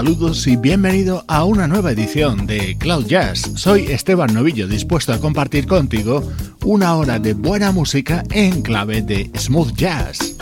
Saludos y bienvenido a una nueva edición de Cloud Jazz. Soy Esteban Novillo, dispuesto a compartir contigo una hora de buena música en clave de smooth jazz.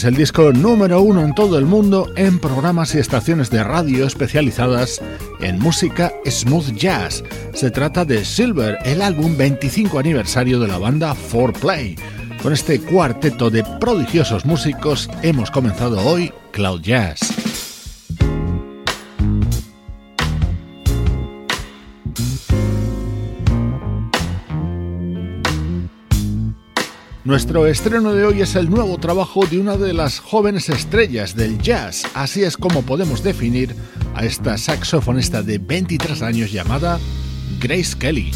Es el disco número uno en todo el mundo en programas y estaciones de radio especializadas en música smooth jazz. Se trata de Silver, el álbum 25 aniversario de la banda 4Play. Con este cuarteto de prodigiosos músicos hemos comenzado hoy Cloud Jazz. Nuestro estreno de hoy es el nuevo trabajo de una de las jóvenes estrellas del jazz, así es como podemos definir a esta saxofonista de 23 años llamada Grace Kelly.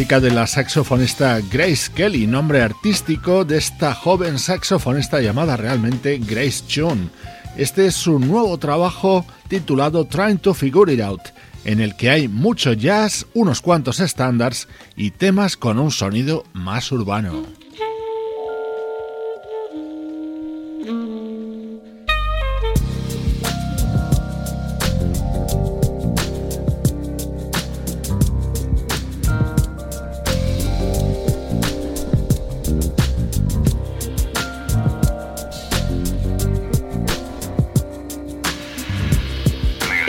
Música de la saxofonista Grace Kelly, nombre artístico de esta joven saxofonista llamada realmente Grace Chun. Este es su nuevo trabajo titulado Trying to Figure It Out, en el que hay mucho jazz, unos cuantos estándares y temas con un sonido más urbano.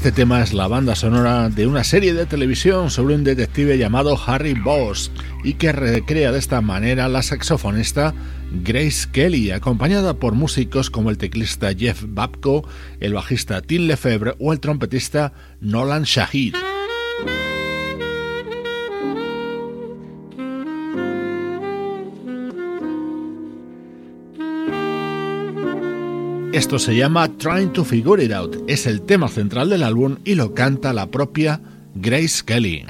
Este tema es la banda sonora de una serie de televisión sobre un detective llamado Harry Boss y que recrea de esta manera la saxofonista Grace Kelly, acompañada por músicos como el teclista Jeff Babko, el bajista Tim Lefebvre o el trompetista Nolan Shahid. Esto se llama Trying to Figure It Out. Es el tema central del álbum y lo canta la propia Grace Kelly.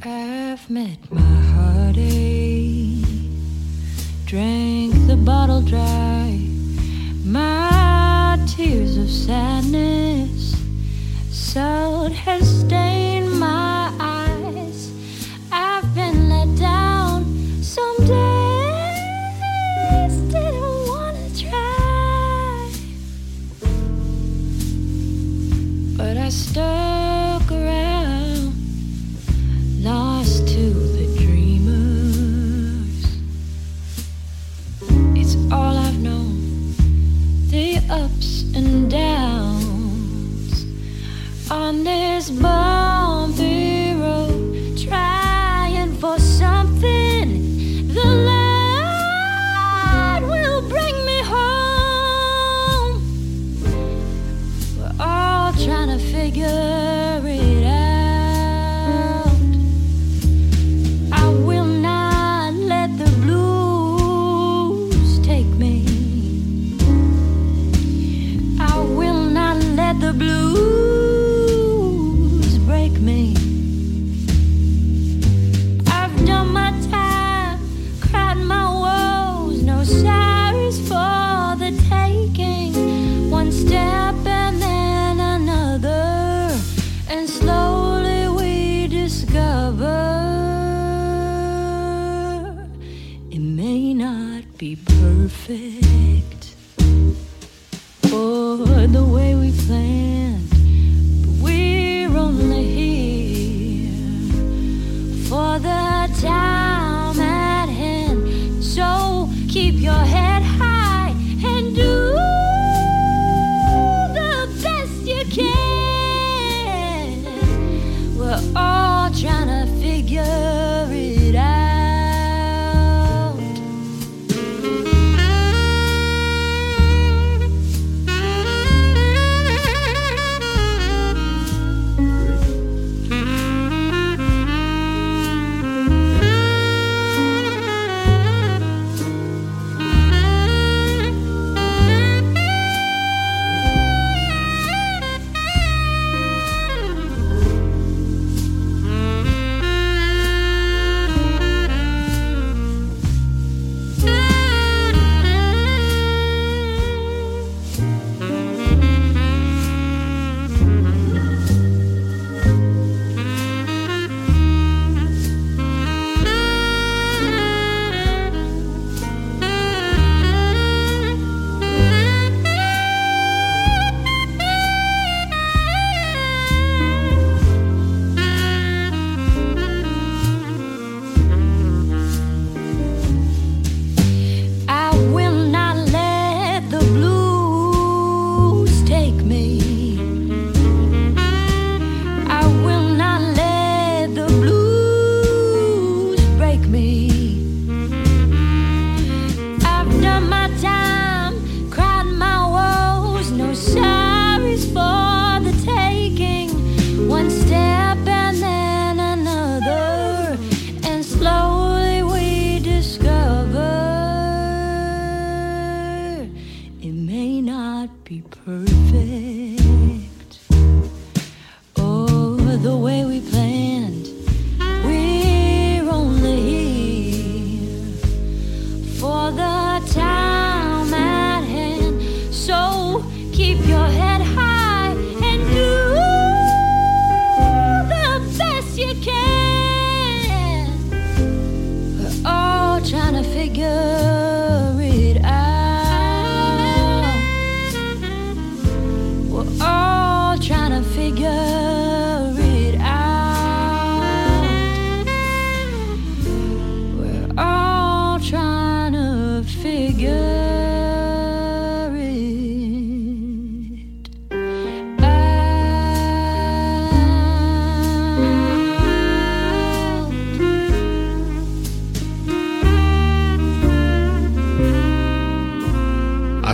My tears of sadness, has stained and downs on this bumpy perfect.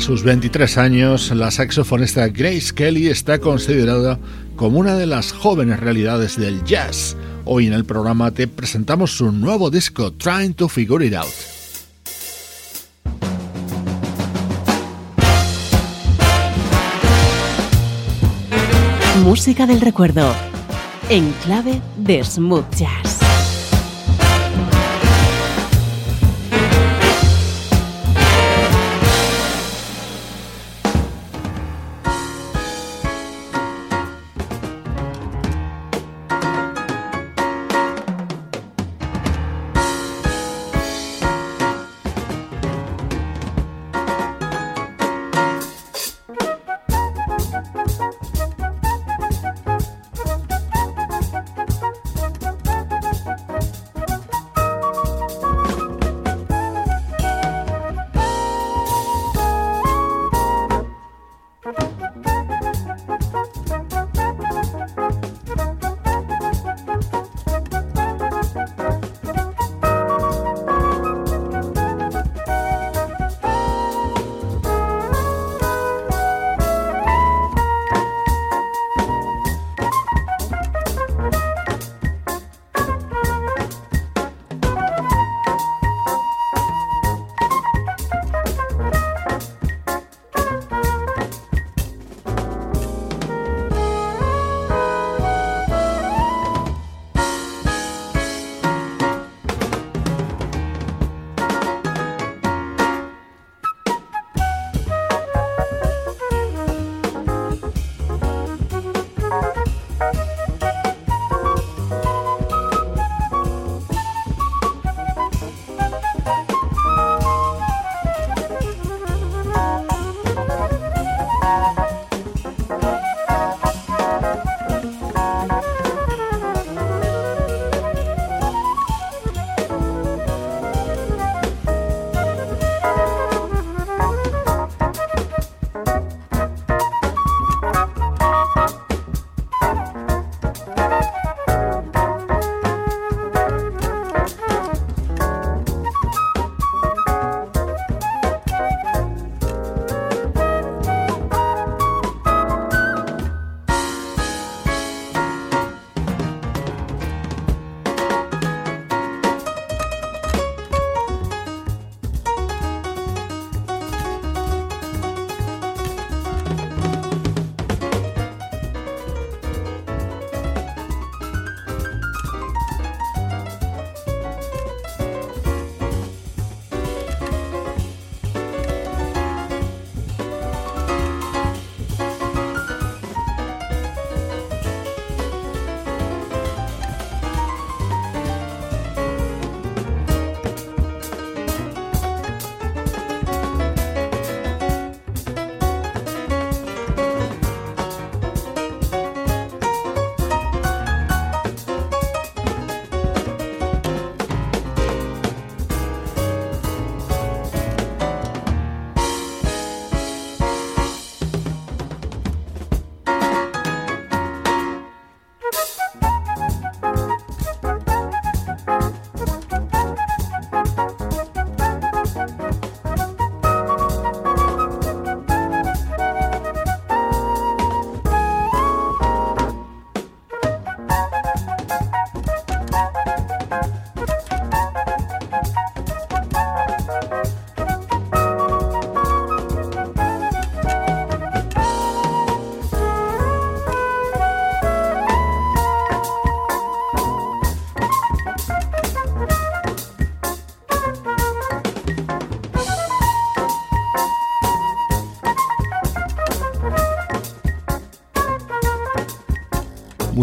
Sus 23 años, la saxofonista Grace Kelly está considerada como una de las jóvenes realidades del jazz. Hoy en el programa te presentamos su nuevo disco, Trying to Figure It Out. Música del recuerdo, en clave de smooth jazz.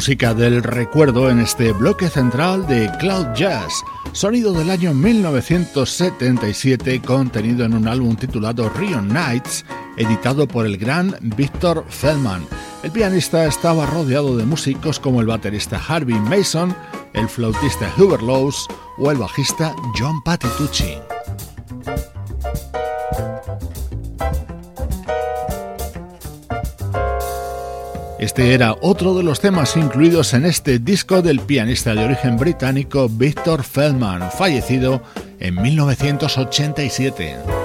Música del recuerdo en este bloque central de Cloud Jazz, sonido del año 1977 contenido en un álbum titulado Rion Nights, editado por el gran Victor Feldman. El pianista estaba rodeado de músicos como el baterista Harvey Mason, el flautista Hubert Lowes o el bajista John Patitucci. Este era otro de los temas incluidos en este disco del pianista de origen británico Victor Feldman, fallecido en 1987.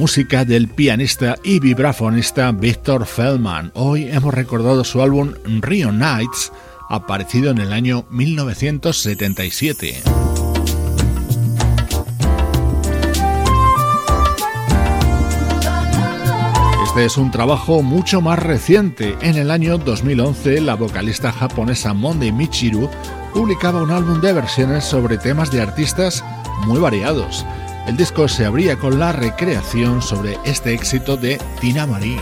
Música del pianista y vibrafonista Victor Feldman. Hoy hemos recordado su álbum Rio Nights, aparecido en el año 1977. Este es un trabajo mucho más reciente. En el año 2011, la vocalista japonesa Monday Michiru publicaba un álbum de versiones sobre temas de artistas muy variados. El disco se abría con la recreación sobre este éxito de Tina Marie.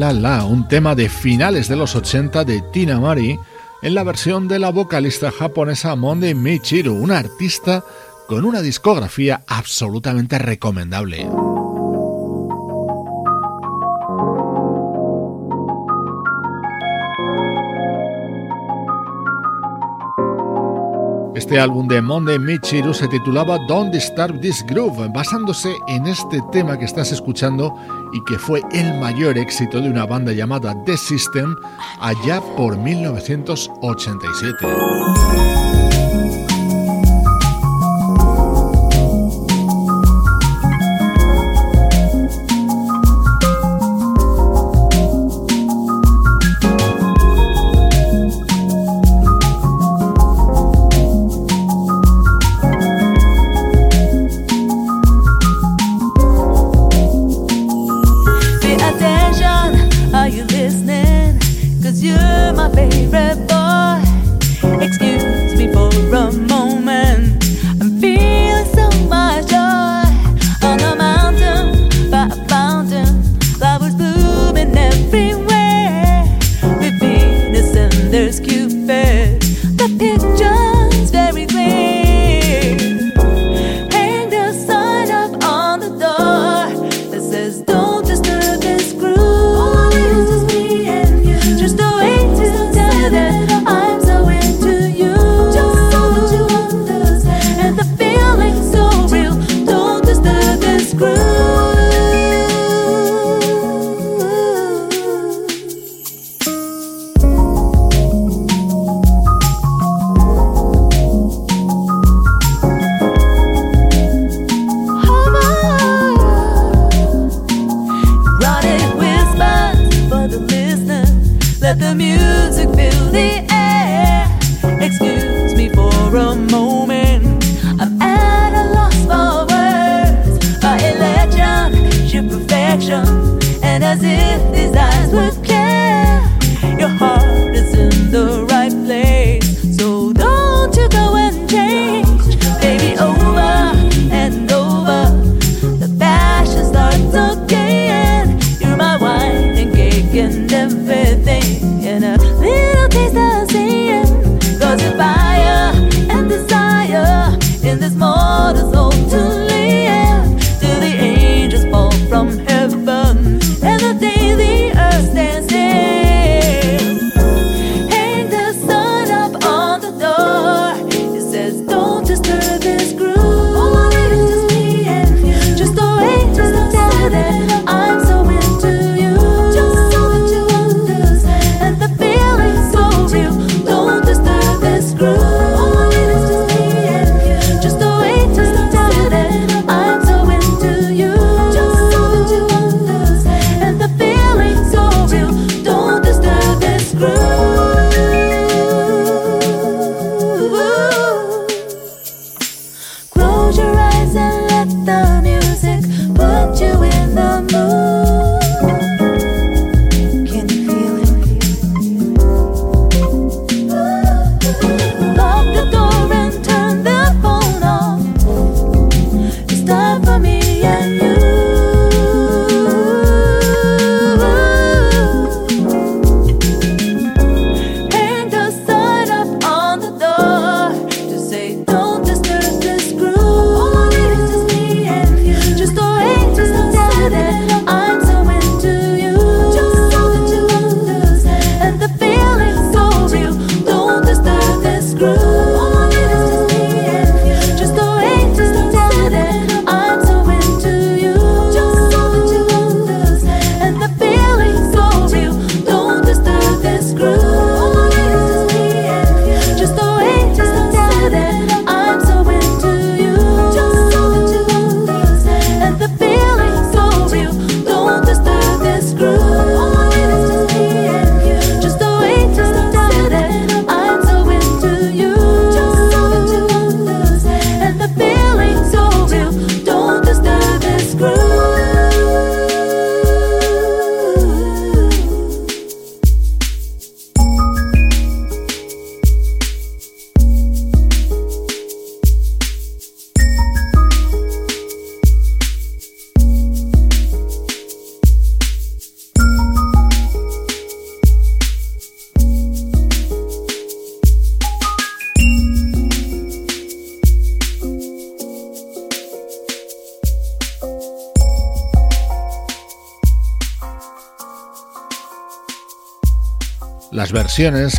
La La un tema de finales de los 80 de Tina Mari en la versión de la vocalista japonesa Monde Michiru, una artista con una discografía absolutamente recomendable. Este álbum de Monde Michiru se titulaba Don't Disturb This Groove, basándose en este tema que estás escuchando y que fue el mayor éxito de una banda llamada The System allá por 1987.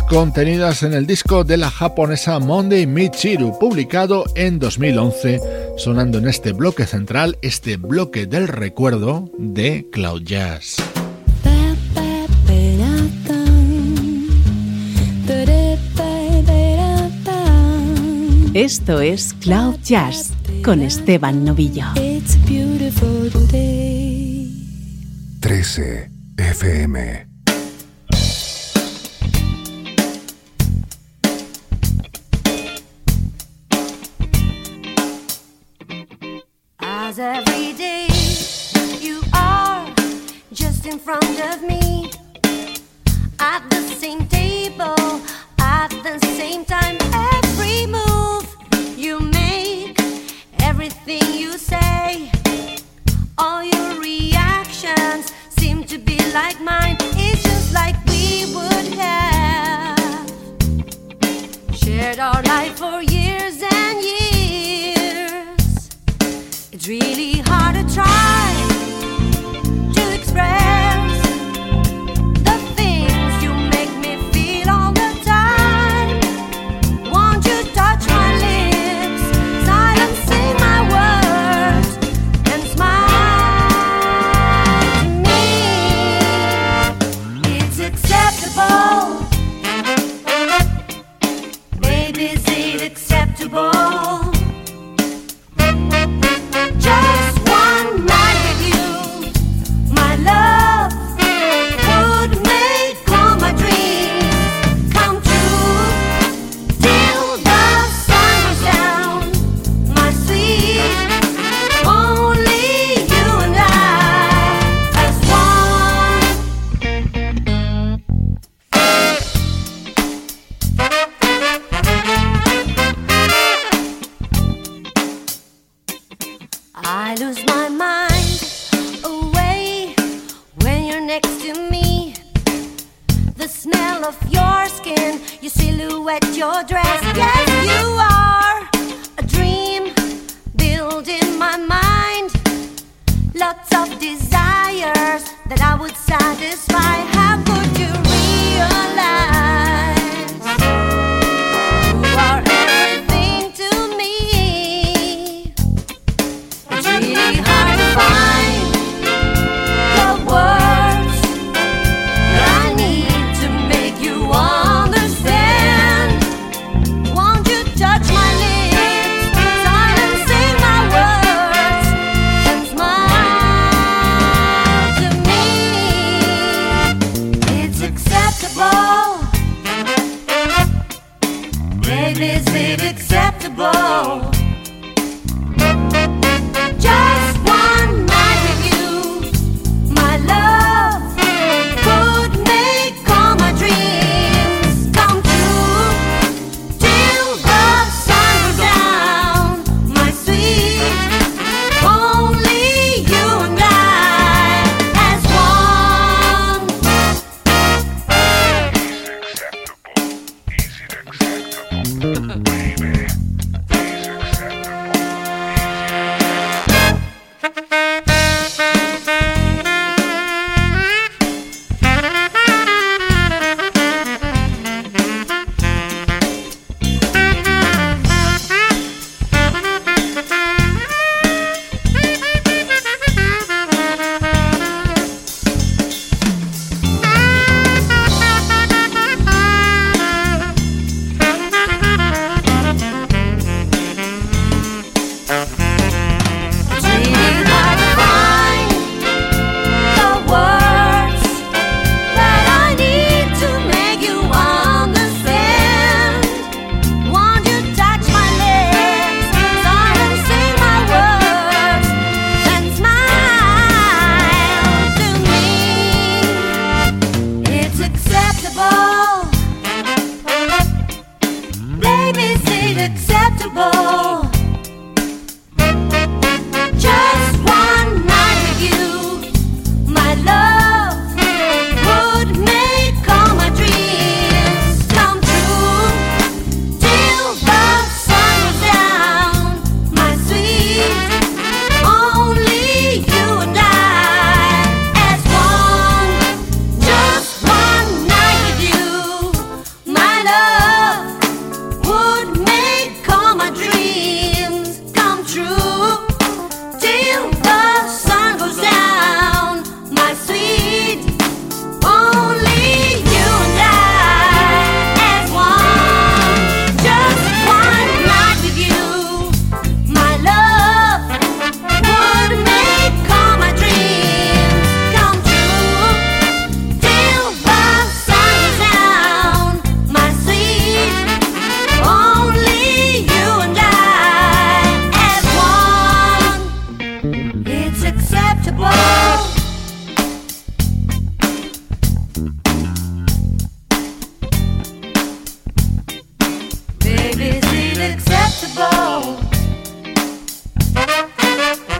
contenidas en el disco de la japonesa Monday Michiru, publicado en 2011, sonando en este bloque central, este bloque del recuerdo de Cloud Jazz. Esto es Cloud Jazz con Esteban Novillo. 13 FM every day. You are just in front of me.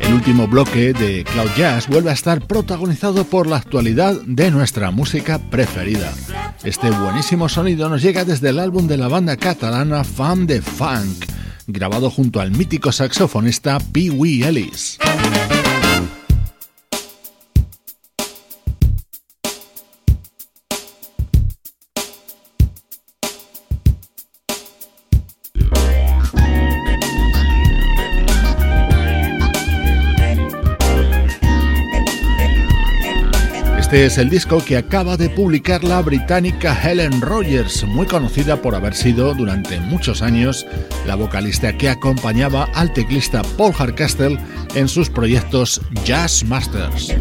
El último bloque de Cloud Jazz vuelve a estar protagonizado por la actualidad de nuestra música preferida. Este buenísimo sonido nos llega desde el álbum de la banda catalana Fam de Funk, grabado junto al mítico saxofonista Pee Wee Ellis. Este es el disco que acaba de publicar la británica Helen Rogers, muy conocida por haber sido durante muchos años la vocalista que acompañaba al teclista Paul Hardcastle en sus proyectos Jazz Masters.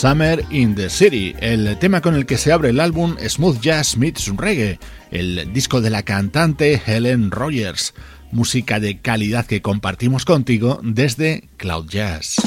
Summer in the City, el tema con el que se abre el álbum Smooth Jazz Meets Reggae, el disco de la cantante Helen Rogers, música de calidad que compartimos contigo desde Cloud Jazz.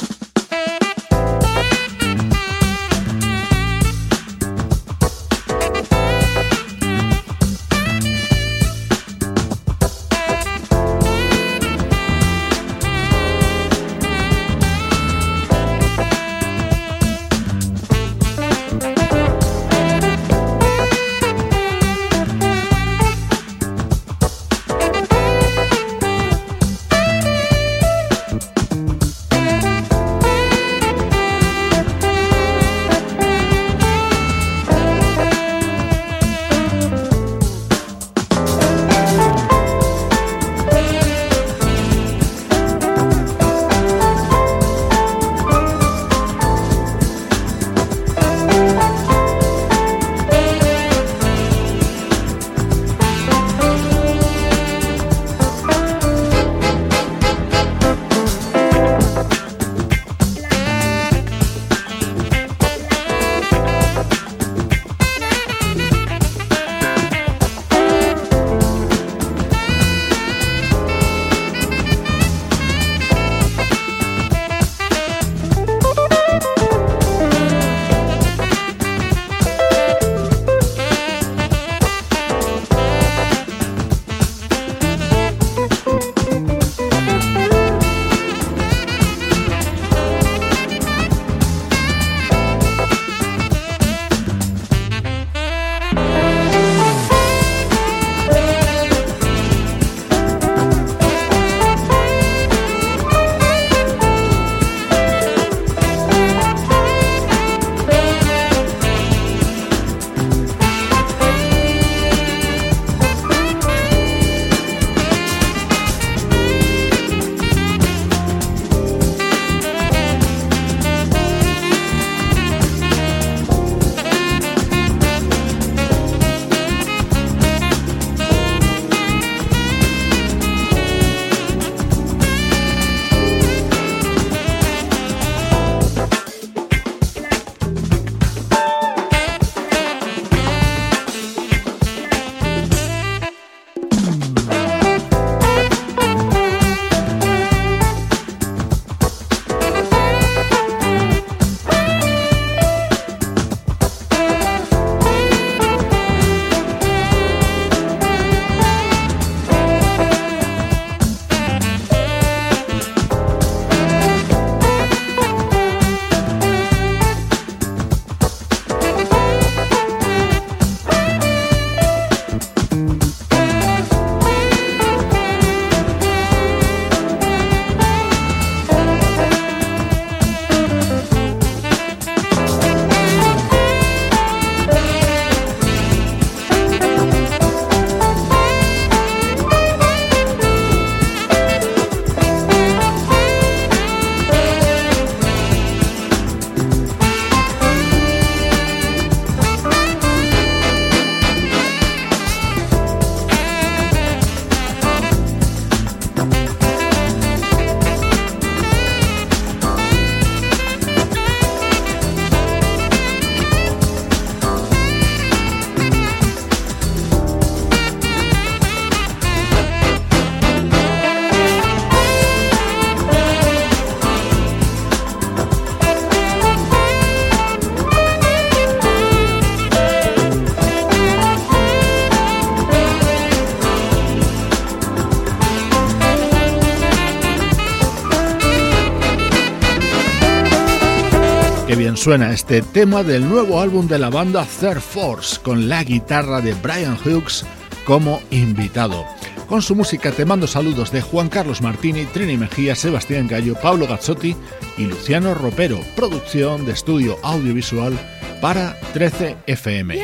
Suena este tema del nuevo álbum de la banda Third Force con la guitarra de Brian Hughes como invitado. Con su música te mando saludos de Juan Carlos Martini, Trini Mejía, Sebastián Gallo, Pablo Gazzotti y Luciano Ropero, producción de estudio audiovisual para 13 FM.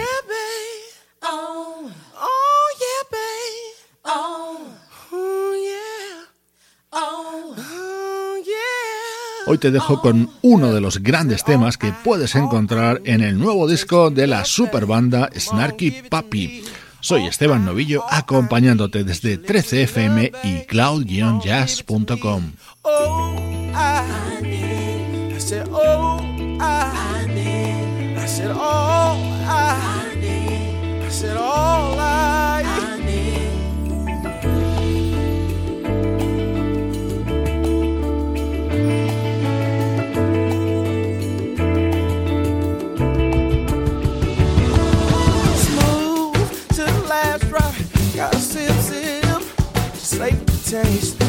Hoy te dejo con uno de los grandes temas que puedes encontrar en el nuevo disco de la superbanda Snarky Puppy. Soy Esteban Novillo acompañándote desde 13fm y cloud-jazz.com. taste.